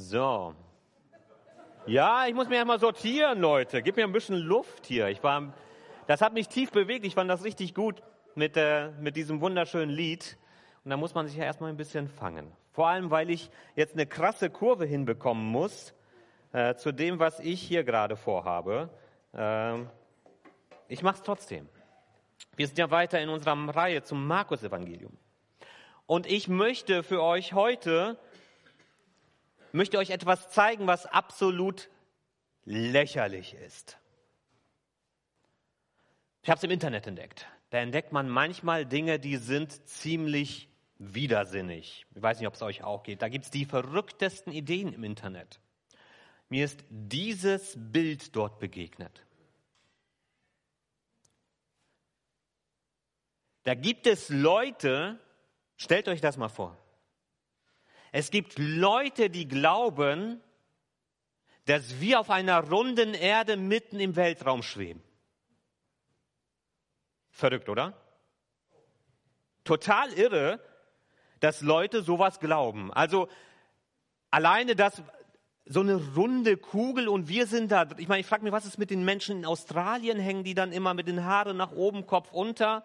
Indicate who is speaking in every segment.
Speaker 1: So. Ja, ich muss mich erstmal sortieren, Leute. Gib mir ein bisschen Luft hier. Ich war, das hat mich tief bewegt. Ich fand das richtig gut mit, äh, mit diesem wunderschönen Lied. Und da muss man sich ja erstmal ein bisschen fangen. Vor allem, weil ich jetzt eine krasse Kurve hinbekommen muss äh, zu dem, was ich hier gerade vorhabe. Äh, ich mache es trotzdem. Wir sind ja weiter in unserer Reihe zum Markus-Evangelium. Und ich möchte für euch heute, möchte euch etwas zeigen, was absolut lächerlich ist. Ich habe es im Internet entdeckt. Da entdeckt man manchmal Dinge, die sind ziemlich widersinnig. Ich weiß nicht, ob es euch auch geht. Da gibt es die verrücktesten Ideen im Internet. Mir ist dieses Bild dort begegnet. Da gibt es Leute, stellt euch das mal vor. Es gibt Leute, die glauben, dass wir auf einer runden Erde mitten im Weltraum schweben. Verrückt, oder? Total irre, dass Leute sowas glauben. Also alleine das, so eine runde Kugel und wir sind da. Ich meine, ich frage mich, was ist mit den Menschen in Australien? Hängen die dann immer mit den Haaren nach oben, Kopf unter?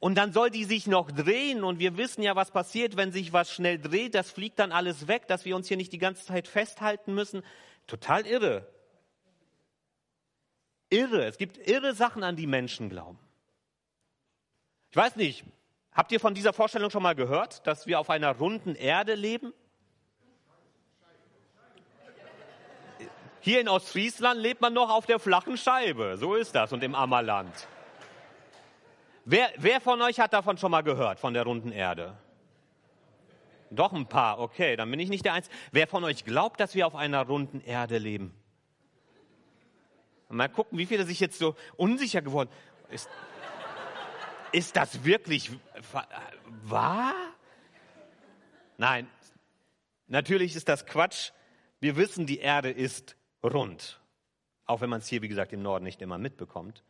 Speaker 1: Und dann soll die sich noch drehen und wir wissen ja, was passiert, wenn sich was schnell dreht. Das fliegt dann alles weg, dass wir uns hier nicht die ganze Zeit festhalten müssen. Total irre. Irre. Es gibt irre Sachen, an die Menschen glauben. Ich weiß nicht, habt ihr von dieser Vorstellung schon mal gehört, dass wir auf einer runden Erde leben? Hier in Ostfriesland lebt man noch auf der flachen Scheibe. So ist das und im Ammerland. Wer, wer von euch hat davon schon mal gehört, von der runden Erde? Doch ein paar, okay, dann bin ich nicht der Einzige. Wer von euch glaubt, dass wir auf einer runden Erde leben? Mal gucken, wie viele sich jetzt so unsicher geworden ist. Ist das wirklich wahr? Nein, natürlich ist das Quatsch. Wir wissen, die Erde ist rund. Auch wenn man es hier, wie gesagt, im Norden nicht immer mitbekommt.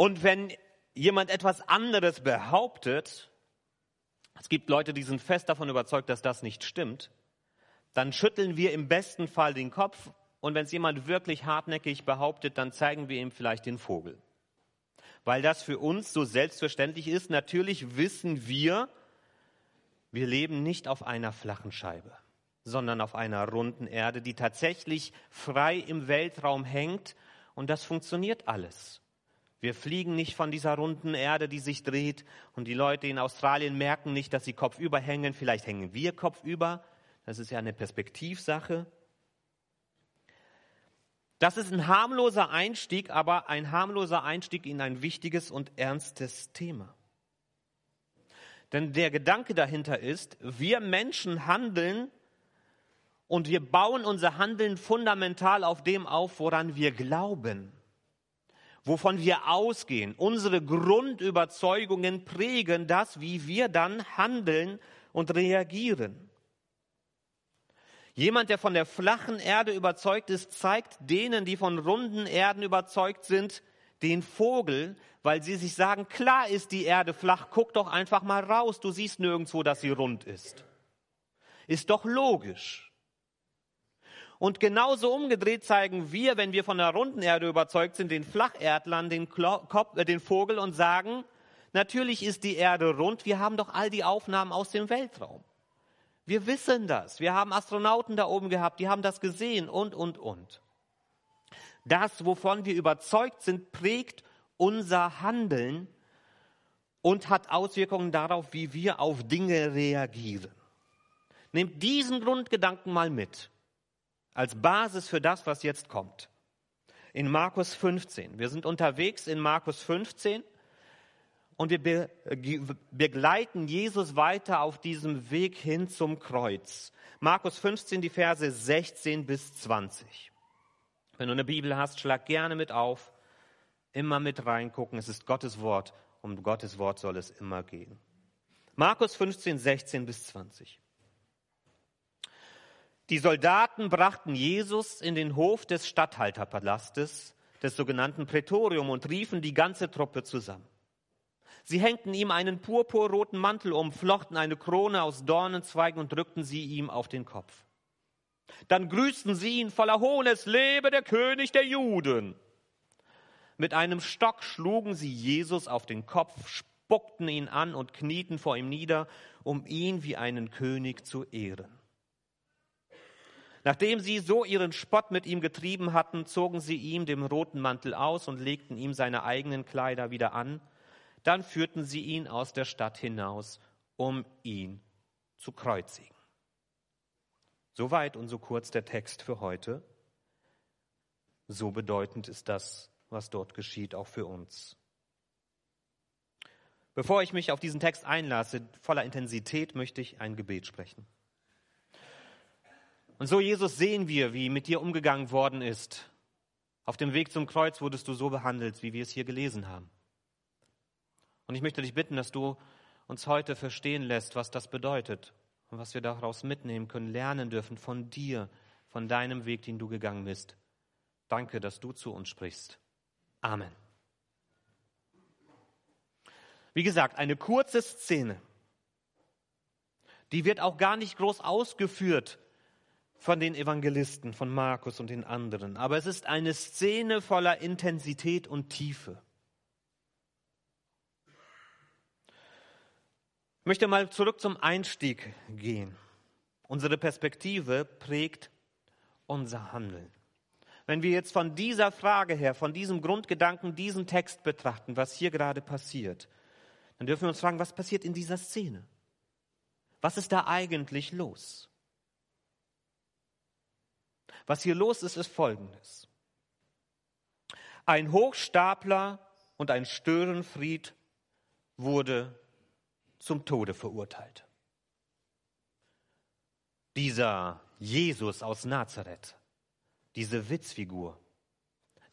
Speaker 1: Und wenn jemand etwas anderes behauptet, es gibt Leute, die sind fest davon überzeugt, dass das nicht stimmt, dann schütteln wir im besten Fall den Kopf und wenn es jemand wirklich hartnäckig behauptet, dann zeigen wir ihm vielleicht den Vogel. Weil das für uns so selbstverständlich ist. Natürlich wissen wir, wir leben nicht auf einer flachen Scheibe, sondern auf einer runden Erde, die tatsächlich frei im Weltraum hängt und das funktioniert alles. Wir fliegen nicht von dieser runden Erde, die sich dreht. Und die Leute in Australien merken nicht, dass sie kopfüber hängen. Vielleicht hängen wir kopfüber. Das ist ja eine Perspektivsache. Das ist ein harmloser Einstieg, aber ein harmloser Einstieg in ein wichtiges und ernstes Thema. Denn der Gedanke dahinter ist, wir Menschen handeln und wir bauen unser Handeln fundamental auf dem auf, woran wir glauben wovon wir ausgehen. Unsere Grundüberzeugungen prägen das, wie wir dann handeln und reagieren. Jemand, der von der flachen Erde überzeugt ist, zeigt denen, die von runden Erden überzeugt sind, den Vogel, weil sie sich sagen, klar ist die Erde flach, guck doch einfach mal raus, du siehst nirgendwo, dass sie rund ist. Ist doch logisch. Und genauso umgedreht zeigen wir, wenn wir von der runden Erde überzeugt sind, den Flacherdlern den, Kopf, äh, den Vogel und sagen, natürlich ist die Erde rund, wir haben doch all die Aufnahmen aus dem Weltraum. Wir wissen das. Wir haben Astronauten da oben gehabt, die haben das gesehen und, und, und. Das, wovon wir überzeugt sind, prägt unser Handeln und hat Auswirkungen darauf, wie wir auf Dinge reagieren. Nehmt diesen Grundgedanken mal mit als Basis für das, was jetzt kommt. In Markus 15. Wir sind unterwegs in Markus 15 und wir begleiten Jesus weiter auf diesem Weg hin zum Kreuz. Markus 15, die Verse 16 bis 20. Wenn du eine Bibel hast, schlag gerne mit auf, immer mit reingucken. Es ist Gottes Wort. Um Gottes Wort soll es immer gehen. Markus 15, 16 bis 20. Die Soldaten brachten Jesus in den Hof des Statthalterpalastes, des sogenannten Prätorium, und riefen die ganze Truppe zusammen. Sie hängten ihm einen purpurroten Mantel um, flochten eine Krone aus Dornenzweigen und drückten sie ihm auf den Kopf. Dann grüßten sie ihn voller Hohnes, lebe der König der Juden. Mit einem Stock schlugen sie Jesus auf den Kopf, spuckten ihn an und knieten vor ihm nieder, um ihn wie einen König zu ehren. Nachdem sie so ihren Spott mit ihm getrieben hatten, zogen sie ihm den roten Mantel aus und legten ihm seine eigenen Kleider wieder an. Dann führten sie ihn aus der Stadt hinaus, um ihn zu kreuzigen. Soweit und so kurz der Text für heute. So bedeutend ist das, was dort geschieht, auch für uns. Bevor ich mich auf diesen Text einlasse, voller Intensität, möchte ich ein Gebet sprechen. Und so, Jesus, sehen wir, wie mit dir umgegangen worden ist. Auf dem Weg zum Kreuz wurdest du so behandelt, wie wir es hier gelesen haben. Und ich möchte dich bitten, dass du uns heute verstehen lässt, was das bedeutet und was wir daraus mitnehmen können, lernen dürfen von dir, von deinem Weg, den du gegangen bist. Danke, dass du zu uns sprichst. Amen. Wie gesagt, eine kurze Szene. Die wird auch gar nicht groß ausgeführt von den Evangelisten, von Markus und den anderen. Aber es ist eine Szene voller Intensität und Tiefe. Ich möchte mal zurück zum Einstieg gehen. Unsere Perspektive prägt unser Handeln. Wenn wir jetzt von dieser Frage her, von diesem Grundgedanken, diesen Text betrachten, was hier gerade passiert, dann dürfen wir uns fragen, was passiert in dieser Szene? Was ist da eigentlich los? Was hier los ist, ist Folgendes. Ein Hochstapler und ein Störenfried wurde zum Tode verurteilt. Dieser Jesus aus Nazareth, diese Witzfigur,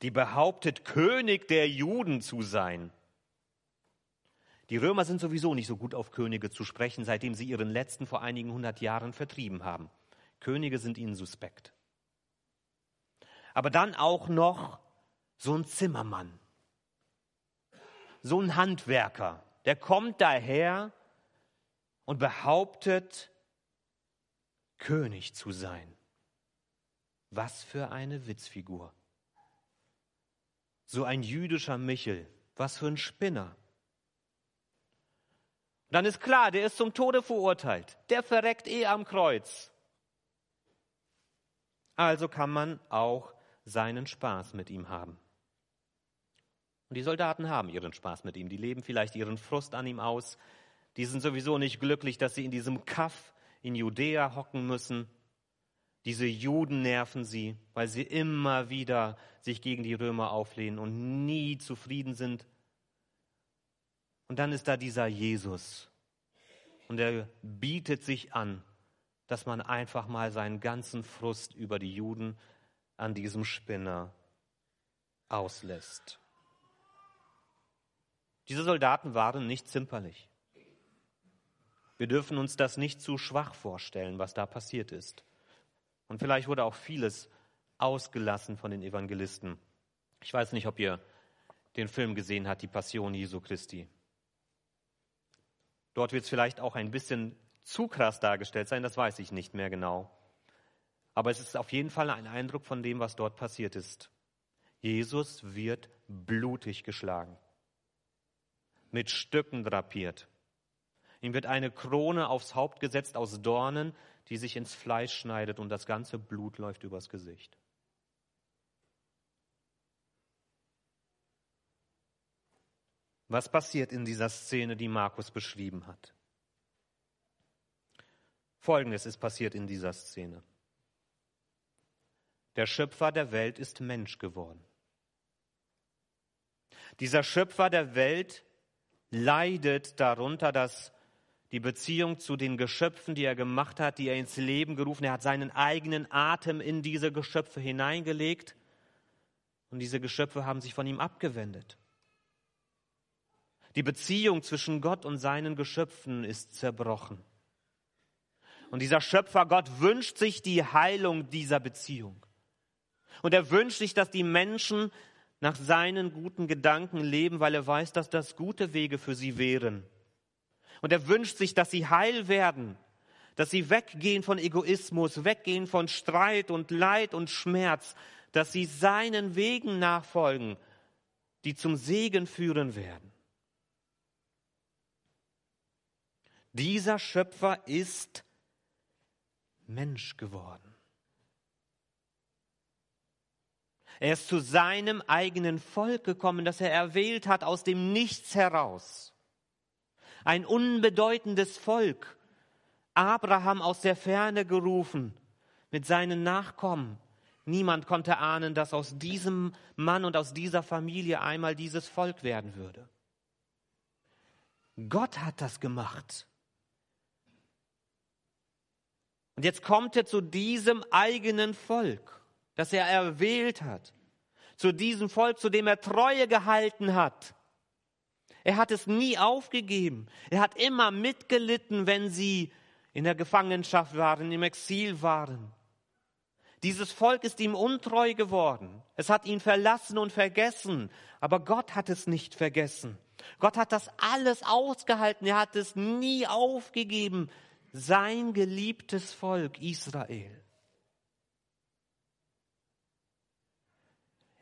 Speaker 1: die behauptet, König der Juden zu sein. Die Römer sind sowieso nicht so gut auf Könige zu sprechen, seitdem sie ihren letzten vor einigen hundert Jahren vertrieben haben. Könige sind ihnen suspekt aber dann auch noch so ein Zimmermann, so ein Handwerker, der kommt daher und behauptet, König zu sein. Was für eine Witzfigur. So ein jüdischer Michel, was für ein Spinner. Dann ist klar, der ist zum Tode verurteilt. Der verreckt eh am Kreuz. Also kann man auch seinen Spaß mit ihm haben. Und die Soldaten haben ihren Spaß mit ihm. Die leben vielleicht ihren Frust an ihm aus. Die sind sowieso nicht glücklich, dass sie in diesem Kaff in Judäa hocken müssen. Diese Juden nerven sie, weil sie immer wieder sich gegen die Römer auflehnen und nie zufrieden sind. Und dann ist da dieser Jesus. Und er bietet sich an, dass man einfach mal seinen ganzen Frust über die Juden an diesem Spinner auslässt. Diese Soldaten waren nicht zimperlich. Wir dürfen uns das nicht zu schwach vorstellen, was da passiert ist. Und vielleicht wurde auch vieles ausgelassen von den Evangelisten. Ich weiß nicht, ob ihr den Film gesehen habt, die Passion Jesu Christi. Dort wird es vielleicht auch ein bisschen zu krass dargestellt sein, das weiß ich nicht mehr genau. Aber es ist auf jeden Fall ein Eindruck von dem, was dort passiert ist. Jesus wird blutig geschlagen, mit Stücken drapiert. Ihm wird eine Krone aufs Haupt gesetzt aus Dornen, die sich ins Fleisch schneidet und das ganze Blut läuft übers Gesicht. Was passiert in dieser Szene, die Markus beschrieben hat? Folgendes ist passiert in dieser Szene. Der Schöpfer der Welt ist Mensch geworden. Dieser Schöpfer der Welt leidet darunter, dass die Beziehung zu den Geschöpfen, die er gemacht hat, die er ins Leben gerufen, er hat seinen eigenen Atem in diese Geschöpfe hineingelegt und diese Geschöpfe haben sich von ihm abgewendet. Die Beziehung zwischen Gott und seinen Geschöpfen ist zerbrochen. Und dieser Schöpfer Gott wünscht sich die Heilung dieser Beziehung. Und er wünscht sich, dass die Menschen nach seinen guten Gedanken leben, weil er weiß, dass das gute Wege für sie wären. Und er wünscht sich, dass sie heil werden, dass sie weggehen von Egoismus, weggehen von Streit und Leid und Schmerz, dass sie seinen Wegen nachfolgen, die zum Segen führen werden. Dieser Schöpfer ist Mensch geworden. Er ist zu seinem eigenen Volk gekommen, das er erwählt hat aus dem Nichts heraus. Ein unbedeutendes Volk. Abraham aus der Ferne gerufen mit seinen Nachkommen. Niemand konnte ahnen, dass aus diesem Mann und aus dieser Familie einmal dieses Volk werden würde. Gott hat das gemacht. Und jetzt kommt er zu diesem eigenen Volk das er erwählt hat, zu diesem Volk, zu dem er Treue gehalten hat. Er hat es nie aufgegeben. Er hat immer mitgelitten, wenn sie in der Gefangenschaft waren, im Exil waren. Dieses Volk ist ihm untreu geworden. Es hat ihn verlassen und vergessen. Aber Gott hat es nicht vergessen. Gott hat das alles ausgehalten. Er hat es nie aufgegeben. Sein geliebtes Volk Israel.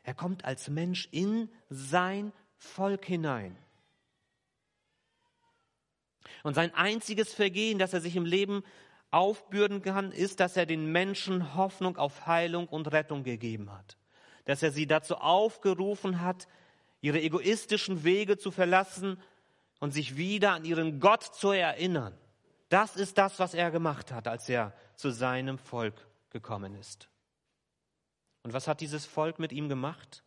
Speaker 1: Er kommt als Mensch in sein Volk hinein. Und sein einziges Vergehen, das er sich im Leben aufbürden kann, ist, dass er den Menschen Hoffnung auf Heilung und Rettung gegeben hat. Dass er sie dazu aufgerufen hat, ihre egoistischen Wege zu verlassen und sich wieder an ihren Gott zu erinnern. Das ist das, was er gemacht hat, als er zu seinem Volk gekommen ist. Und was hat dieses Volk mit ihm gemacht?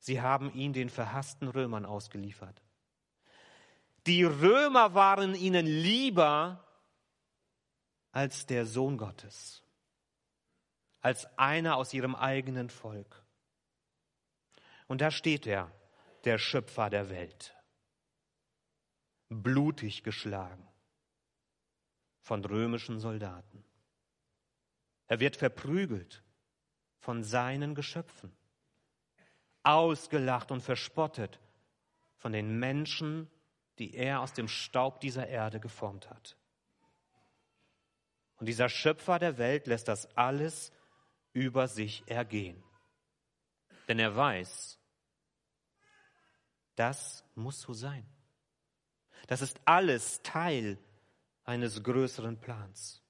Speaker 1: Sie haben ihn den verhassten Römern ausgeliefert. Die Römer waren ihnen lieber als der Sohn Gottes, als einer aus ihrem eigenen Volk. Und da steht er, der Schöpfer der Welt, blutig geschlagen von römischen Soldaten. Er wird verprügelt von seinen Geschöpfen, ausgelacht und verspottet von den Menschen, die er aus dem Staub dieser Erde geformt hat. Und dieser Schöpfer der Welt lässt das alles über sich ergehen. Denn er weiß, das muss so sein. Das ist alles Teil eines größeren Plans.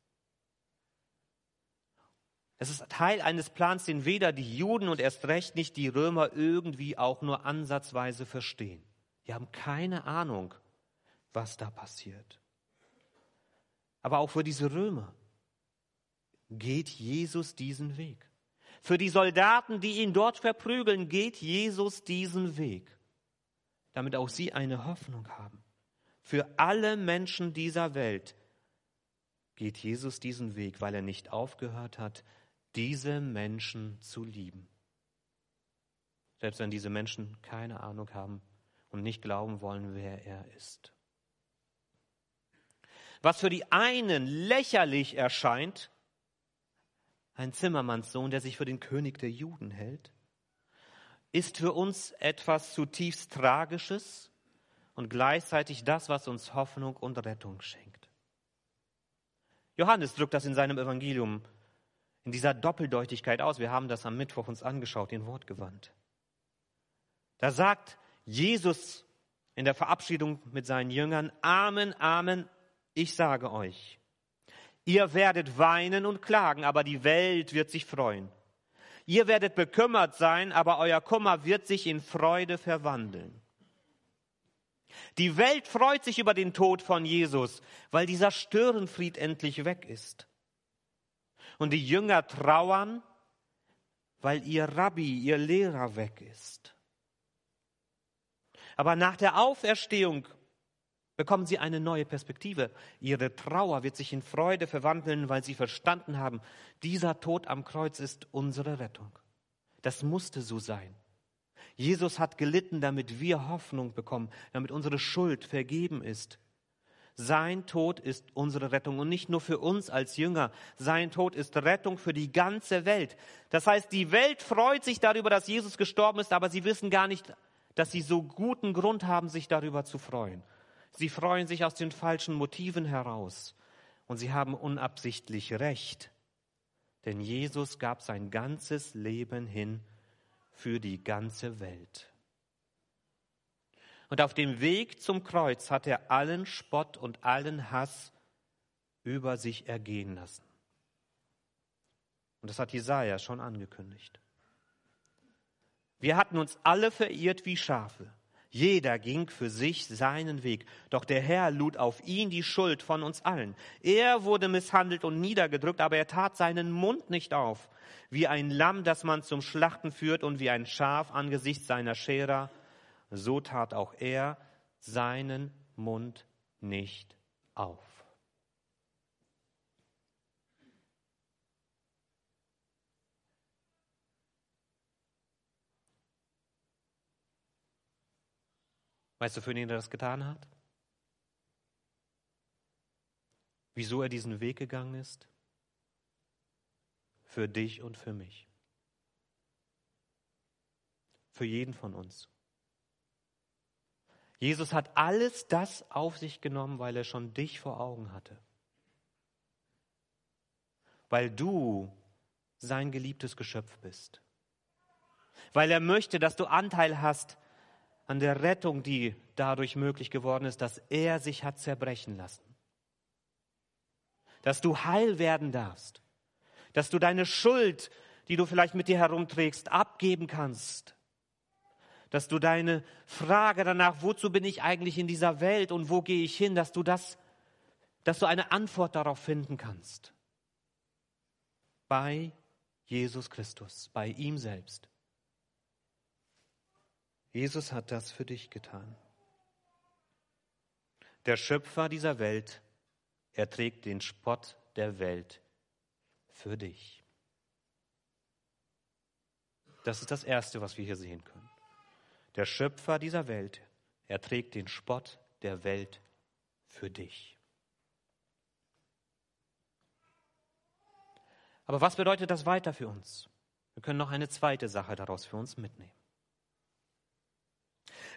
Speaker 1: Es ist Teil eines Plans, den weder die Juden und erst recht nicht die Römer irgendwie auch nur ansatzweise verstehen. Die haben keine Ahnung, was da passiert. Aber auch für diese Römer geht Jesus diesen Weg. Für die Soldaten, die ihn dort verprügeln, geht Jesus diesen Weg, damit auch sie eine Hoffnung haben. Für alle Menschen dieser Welt geht Jesus diesen Weg, weil er nicht aufgehört hat, diese Menschen zu lieben. Selbst wenn diese Menschen keine Ahnung haben und nicht glauben wollen, wer er ist. Was für die einen lächerlich erscheint, ein Zimmermannssohn, der sich für den König der Juden hält, ist für uns etwas zutiefst Tragisches und gleichzeitig das, was uns Hoffnung und Rettung schenkt. Johannes drückt das in seinem Evangelium in dieser Doppeldeutigkeit aus. Wir haben das am Mittwoch uns angeschaut, den Wortgewand. Da sagt Jesus in der Verabschiedung mit seinen Jüngern, Amen, Amen, ich sage euch, ihr werdet weinen und klagen, aber die Welt wird sich freuen. Ihr werdet bekümmert sein, aber euer Kummer wird sich in Freude verwandeln. Die Welt freut sich über den Tod von Jesus, weil dieser Störenfried endlich weg ist. Und die Jünger trauern, weil ihr Rabbi, ihr Lehrer weg ist. Aber nach der Auferstehung bekommen sie eine neue Perspektive. Ihre Trauer wird sich in Freude verwandeln, weil sie verstanden haben, dieser Tod am Kreuz ist unsere Rettung. Das musste so sein. Jesus hat gelitten, damit wir Hoffnung bekommen, damit unsere Schuld vergeben ist, Sein Tod ist unsere Rettung und nicht nur für uns als Jünger. Sein Tod ist Rettung für die ganze Welt. Das heißt, die Welt freut sich darüber, dass Jesus gestorben ist, aber sie wissen gar nicht, dass sie so guten Grund haben, sich darüber zu freuen. Sie freuen sich aus den falschen Motiven heraus und sie haben unabsichtlich recht. Denn Jesus gab sein ganzes Leben hin für die ganze Welt. Und auf dem Weg zum Kreuz hat er allen Spott und allen Hass über sich ergehen lassen. Und das hat Jesaja schon angekündigt. Wir hatten uns alle verirrt wie Schafe. Jeder ging für sich seinen Weg. Doch der Herr lud auf ihn die Schuld von uns allen. Er wurde misshandelt und niedergedrückt, aber er tat seinen Mund nicht auf. Wie ein Lamm, das man zum Schlachten führt und wie ein Schaf angesichts seiner Scherer, so tat auch er seinen Mund nicht auf. Weißt du, für wen er das getan hat? Wieso er diesen Weg gegangen ist? Für dich und für mich. Für jeden von uns. Jesus hat alles das auf sich genommen, weil er schon dich vor Augen hatte. Weil du sein geliebtes Geschöpf bist. Weil er möchte, dass du Anteil hast an der Rettung, die dadurch möglich geworden ist, dass er sich hat zerbrechen lassen. Dass du heil werden darfst. Dass du deine Schuld, die du vielleicht mit dir herumträgst, abgeben kannst. Dass du deine Frage danach, wozu bin ich eigentlich in dieser Welt und wo gehe ich hin, dass du das, dass du eine Antwort darauf finden kannst. Bei Jesus Christus, bei ihm selbst. Jesus hat das für dich getan. Der Schöpfer dieser Welt, er trägt den Spott der Welt für dich. Das ist das Erste, was wir hier sehen können. Der Schöpfer dieser Welt, er trägt den Spott der Welt für dich. Aber was bedeutet das weiter für uns? Wir können noch eine zweite Sache daraus für uns mitnehmen.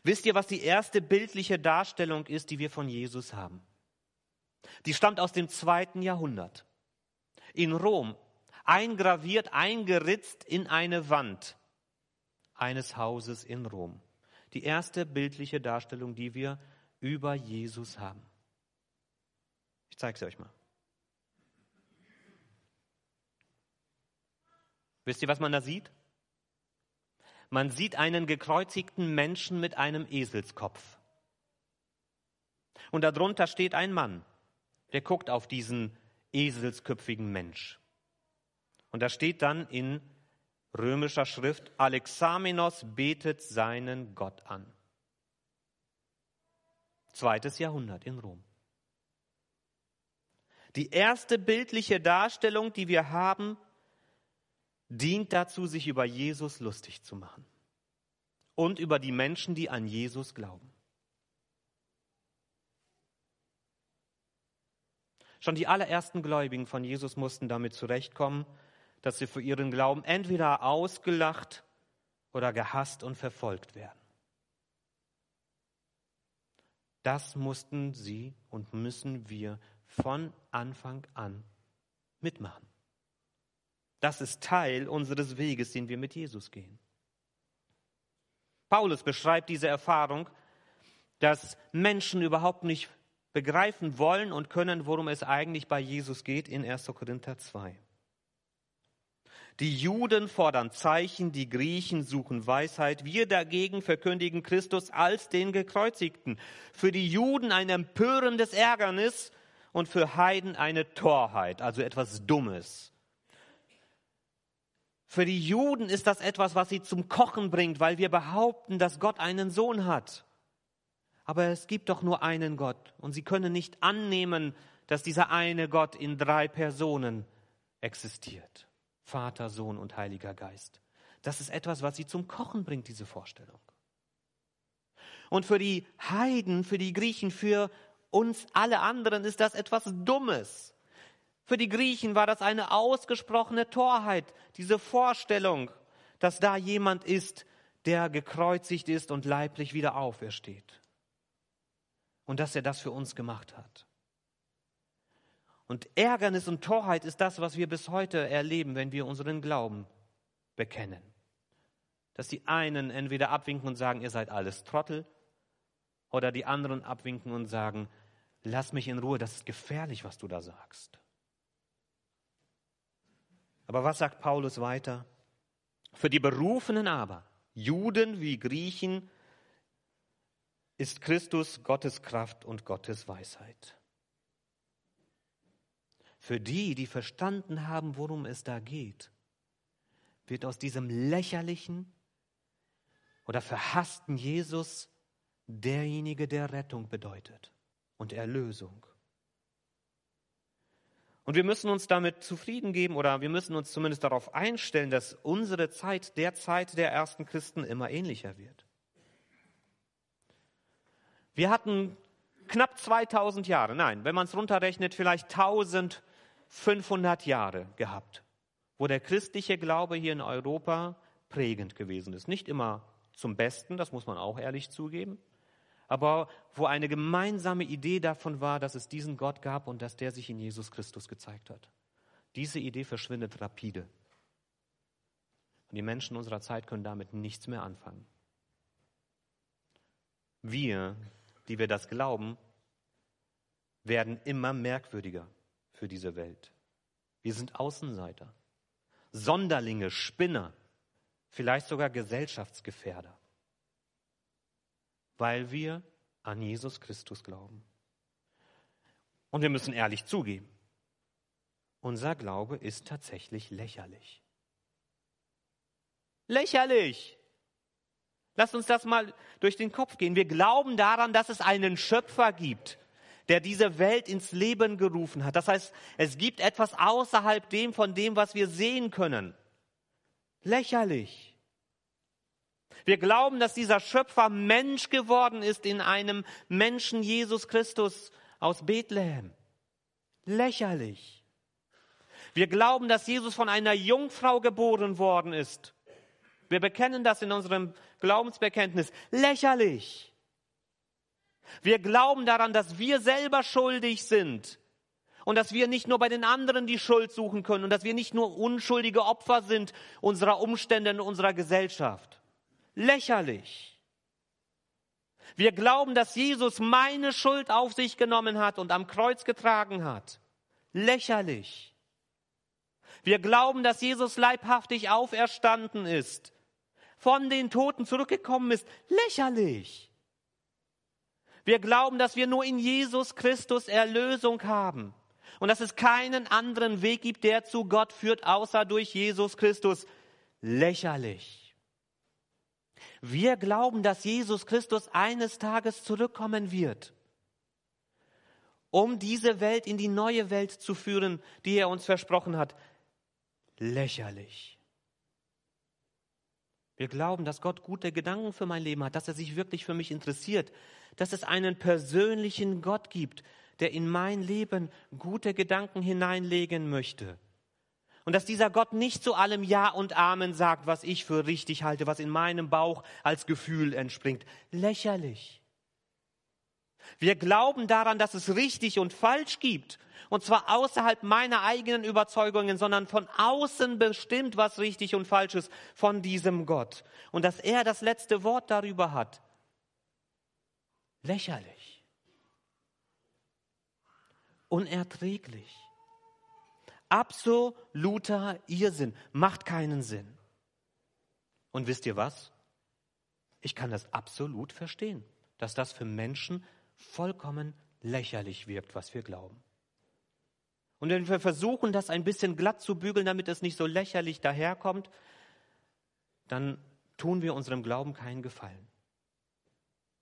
Speaker 1: Wisst ihr, was die erste bildliche Darstellung ist, die wir von Jesus haben? Die stammt aus dem zweiten Jahrhundert. In Rom, eingraviert, eingeritzt in eine Wand eines Hauses in Rom. Die erste bildliche Darstellung, die wir über Jesus haben. Ich zeige sie euch mal. Wisst ihr, was man da sieht? Man sieht einen gekreuzigten Menschen mit einem Eselskopf. Und darunter steht ein Mann, der guckt auf diesen eselsköpfigen Mensch. Und da steht dann in römischer Schrift, Alexamenos betet seinen Gott an. Zweites Jahrhundert in Rom. Die erste bildliche Darstellung, die wir haben, dient dazu, sich über Jesus lustig zu machen und über die Menschen, die an Jesus glauben. Schon die allerersten Gläubigen von Jesus mussten damit zurechtkommen, dass sie für ihren Glauben entweder ausgelacht oder gehasst und verfolgt werden. Das mussten sie und müssen wir von Anfang an mitmachen. Das ist Teil unseres Weges, den wir mit Jesus gehen. Paulus beschreibt diese Erfahrung, dass Menschen überhaupt nicht begreifen wollen und können, worum es eigentlich bei Jesus geht in 1. Korinther 2. Die Juden fordern Zeichen, die Griechen suchen Weisheit. Wir dagegen verkündigen Christus als den Gekreuzigten. Für die Juden ein empörendes Ärgernis und für Heiden eine Torheit, also etwas Dummes. Für die Juden ist das etwas, was sie zum Kochen bringt, weil wir behaupten, dass Gott einen Sohn hat. Aber es gibt doch nur einen Gott und sie können nicht annehmen, dass dieser eine Gott in drei Personen existiert. Vater, Sohn und Heiliger Geist. Das ist etwas, was sie zum Kochen bringt, diese Vorstellung. Und für die Heiden, für die Griechen, für uns alle anderen ist das etwas Dummes. Für die Griechen war das eine ausgesprochene Torheit, diese Vorstellung, dass da jemand ist, der gekreuzigt ist und leiblich wieder aufersteht. Und dass er das für uns gemacht hat. Und Ärgernis und Torheit ist das, was wir bis heute erleben, wenn wir unseren Glauben bekennen. Dass die einen entweder abwinken und sagen, ihr seid alles Trottel, oder die anderen abwinken und sagen, lass mich in Ruhe, das ist gefährlich, was du da sagst. Aber was sagt Paulus weiter? Für die Berufenen aber, Juden wie Griechen, ist Christus Gottes Kraft und Gottes Weisheit. Für die, die verstanden haben, worum es da geht, wird aus diesem lächerlichen oder verhassten Jesus derjenige, der Rettung bedeutet und Erlösung. Und wir müssen uns damit zufrieden geben oder wir müssen uns zumindest darauf einstellen, dass unsere Zeit der Zeit der ersten Christen immer ähnlicher wird. Wir hatten knapp 2000 Jahre, nein, wenn man es runterrechnet, vielleicht 1500 Jahre gehabt, wo der christliche Glaube hier in Europa prägend gewesen ist. Nicht immer zum Besten, das muss man auch ehrlich zugeben, aber wo eine gemeinsame Idee davon war, dass es diesen Gott gab und dass der sich in Jesus Christus gezeigt hat. Diese Idee verschwindet rapide. Und die Menschen unserer Zeit können damit nichts mehr anfangen. Wir, die wir das glauben, werden immer merkwürdiger für diese Welt. Wir sind Außenseiter, Sonderlinge, Spinner, vielleicht sogar Gesellschaftsgefährder weil wir an Jesus Christus glauben. Und wir müssen ehrlich zugeben, unser Glaube ist tatsächlich lächerlich. Lächerlich! Lasst uns das mal durch den Kopf gehen. Wir glauben daran, dass es einen Schöpfer gibt, der diese Welt ins Leben gerufen hat. Das heißt, es gibt etwas außerhalb dem von dem, was wir sehen können. Lächerlich. Wir glauben, dass dieser Schöpfer Mensch geworden ist in einem Menschen Jesus Christus aus Bethlehem. Lächerlich. Wir glauben, dass Jesus von einer Jungfrau geboren worden ist. Wir bekennen das in unserem Glaubensbekenntnis. Lächerlich. Wir glauben daran, dass wir selber schuldig sind und dass wir nicht nur bei den anderen die Schuld suchen können und dass wir nicht nur unschuldige Opfer sind unserer Umstände in unserer Gesellschaft lächerlich. Wir glauben, dass Jesus meine Schuld auf sich genommen hat und am Kreuz getragen hat. Lächerlich. Wir glauben, dass Jesus leibhaftig auferstanden ist, von den Toten zurückgekommen ist. Lächerlich. Wir glauben, dass wir nur in Jesus Christus Erlösung haben und dass es keinen anderen Weg gibt, der zu Gott führt, außer durch Jesus Christus. Lächerlich. Wir glauben, dass Jesus Christus eines Tages zurückkommen wird, um diese Welt in die neue Welt zu führen, die er uns versprochen hat. Lächerlich. Wir glauben, dass Gott gute Gedanken für mein Leben hat, dass er sich wirklich für mich interessiert, dass es einen persönlichen Gott gibt, der in mein Leben gute Gedanken hineinlegen möchte. Und dass dieser Gott nicht zu allem Ja und Amen sagt, was ich für richtig halte, was in meinem Bauch als Gefühl entspringt. Lächerlich. Wir glauben daran, dass es richtig und falsch gibt. Und zwar außerhalb meiner eigenen Überzeugungen, sondern von außen bestimmt, was richtig und falsch ist von diesem Gott. Und dass er das letzte Wort darüber hat. Lächerlich. Unerträglich. Absoluter Irrsinn. Macht keinen Sinn. Und wisst ihr was? Ich kann das absolut verstehen, dass das für Menschen vollkommen lächerlich wirkt, was wir glauben. Und wenn wir versuchen, das ein bisschen glatt zu bügeln, damit es nicht so lächerlich daherkommt, dann tun wir unserem Glauben keinen Gefallen.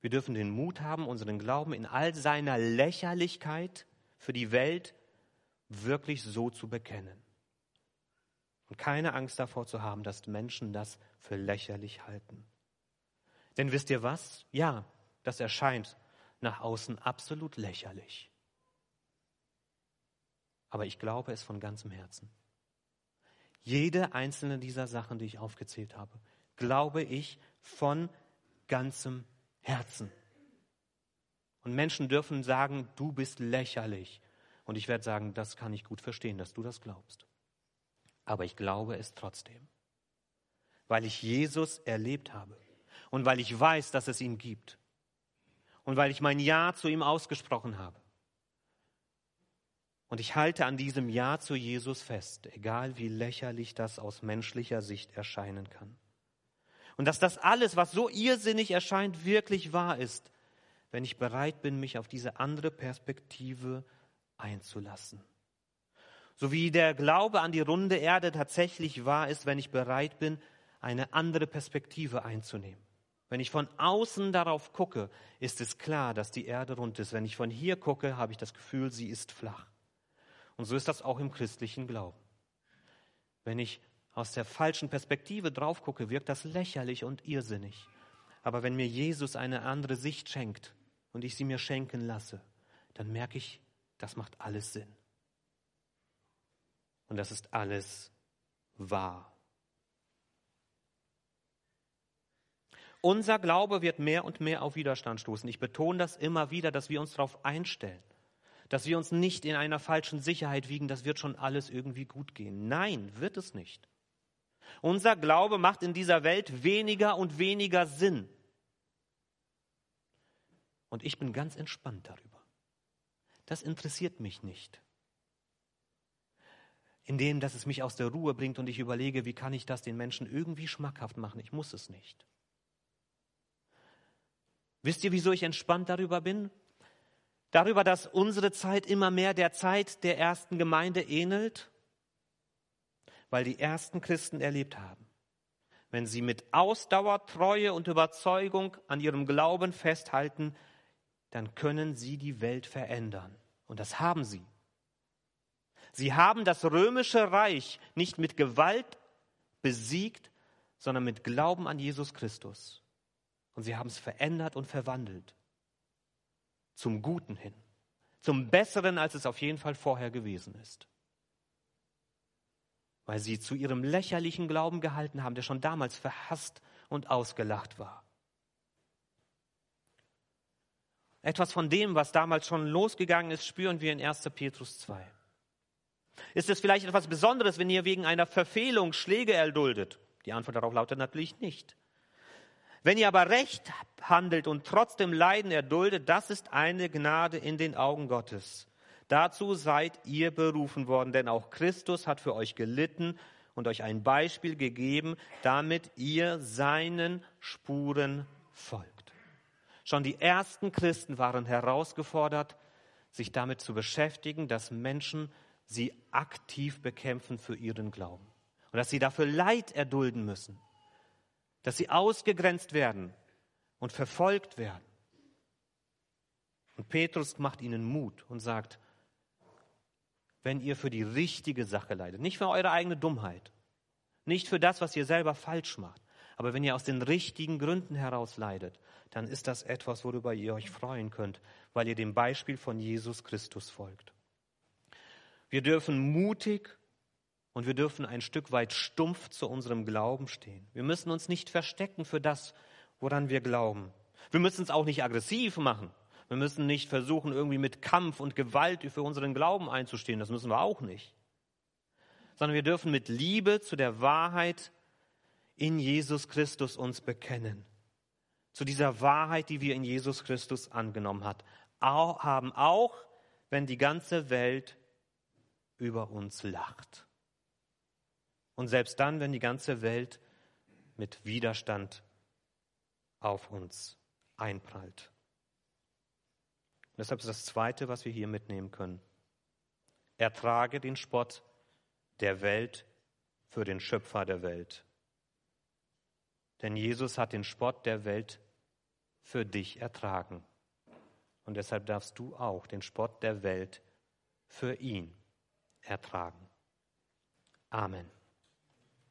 Speaker 1: Wir dürfen den Mut haben, unseren Glauben in all seiner Lächerlichkeit für die Welt wirklich so zu bekennen. Und keine Angst davor zu haben, dass Menschen das für lächerlich halten. Denn wisst ihr was? Ja, das erscheint nach außen absolut lächerlich. Aber ich glaube es von ganzem Herzen. Jede einzelne dieser Sachen, die ich aufgezählt habe, glaube ich von ganzem Herzen. Und Menschen dürfen sagen, du bist lächerlich. Und ich werde sagen, das kann ich gut verstehen, dass du das glaubst. Aber ich glaube es trotzdem, weil ich Jesus erlebt habe und weil ich weiß, dass es ihn gibt und weil ich mein Ja zu ihm ausgesprochen habe. Und ich halte an diesem Ja zu Jesus fest, egal wie lächerlich das aus menschlicher Sicht erscheinen kann. Und dass das alles, was so irrsinnig erscheint, wirklich wahr ist, wenn ich bereit bin, mich auf diese andere Perspektive einzulassen. So wie der Glaube an die runde Erde tatsächlich wahr ist, wenn ich bereit bin, eine andere Perspektive einzunehmen. Wenn ich von außen darauf gucke, ist es klar, dass die Erde rund ist. Wenn ich von hier gucke, habe ich das Gefühl, sie ist flach. Und so ist das auch im christlichen Glauben. Wenn ich aus der falschen Perspektive drauf gucke, wirkt das lächerlich und irrsinnig. Aber wenn mir Jesus eine andere Sicht schenkt und ich sie mir schenken lasse, dann merke ich, das macht alles Sinn. Und das ist alles wahr. Unser Glaube wird mehr und mehr auf Widerstand stoßen. Ich betone das immer wieder, dass wir uns darauf einstellen dass wir uns nicht in einer falschen Sicherheit wiegen, das wird schon alles irgendwie gut gehen. Nein, wird es nicht. Unser Glaube macht in dieser Welt weniger und weniger Sinn. Und ich bin ganz entspannt darüber. Das interessiert mich nicht. Indem, dass es mich aus der Ruhe bringt und ich überlege, wie kann ich das den Menschen irgendwie schmackhaft machen. Ich muss es nicht. Wisst ihr, wieso ich entspannt darüber bin? darüber, dass unsere Zeit immer mehr der Zeit der ersten Gemeinde ähnelt, weil die ersten Christen erlebt haben. Wenn sie mit Ausdauer, Treue und Überzeugung an ihrem Glauben festhalten, dann können sie die Welt verändern. Und das haben sie. Sie haben das römische Reich nicht mit Gewalt besiegt, sondern mit Glauben an Jesus Christus. Und sie haben es verändert und verwandelt zum Guten hin, zum Besseren, als es auf jeden Fall vorher gewesen ist. Weil sie zu ihrem lächerlichen Glauben gehalten haben, der schon damals verhasst und ausgelacht war. Etwas von dem, was damals schon losgegangen ist, spüren wir in 1. Petrus 2. Ist es vielleicht etwas Besonderes, wenn ihr wegen einer Verfehlung Schläge erduldet? Die Antwort darauf lautet natürlich nicht. Wenn ihr aber recht handelt und trotzdem Leiden erduldet, das ist eine Gnade in den Augen Gottes. Dazu seid ihr berufen worden, denn auch Christus hat für euch gelitten und euch ein Beispiel gegeben, damit ihr seinen Spuren folgt. Schon die ersten Christen waren herausgefordert, sich damit zu beschäftigen, dass Menschen sie aktiv bekämpfen für ihren Glauben und dass sie dafür Leid erdulden müssen dass sie ausgegrenzt werden und verfolgt werden. Und Petrus macht ihnen Mut und sagt, wenn ihr für die richtige Sache leidet, nicht für eure eigene Dummheit, nicht für das, was ihr selber falsch macht, aber wenn ihr aus den richtigen Gründen heraus leidet, dann ist das etwas, worüber ihr euch freuen könnt, weil ihr dem Beispiel von Jesus Christus folgt. Wir dürfen mutig und wir dürfen ein Stück weit stumpf zu unserem Glauben stehen. Wir müssen uns nicht verstecken für das, woran wir glauben. Wir müssen es auch nicht aggressiv machen. Wir müssen nicht versuchen, irgendwie mit Kampf und Gewalt für unseren Glauben einzustehen. Das müssen wir auch nicht. Sondern wir dürfen mit Liebe zu der Wahrheit in Jesus Christus uns bekennen. Zu dieser Wahrheit, die wir in Jesus Christus angenommen hat, haben, auch wenn die ganze Welt über uns lacht. Und selbst dann, wenn die ganze Welt mit Widerstand auf uns einprallt. Und deshalb ist das Zweite, was wir hier mitnehmen können. Ertrage den Spott der Welt für den Schöpfer der Welt. Denn Jesus hat den Spott der Welt für dich ertragen. Und deshalb darfst du auch den Spott der Welt für ihn ertragen. Amen.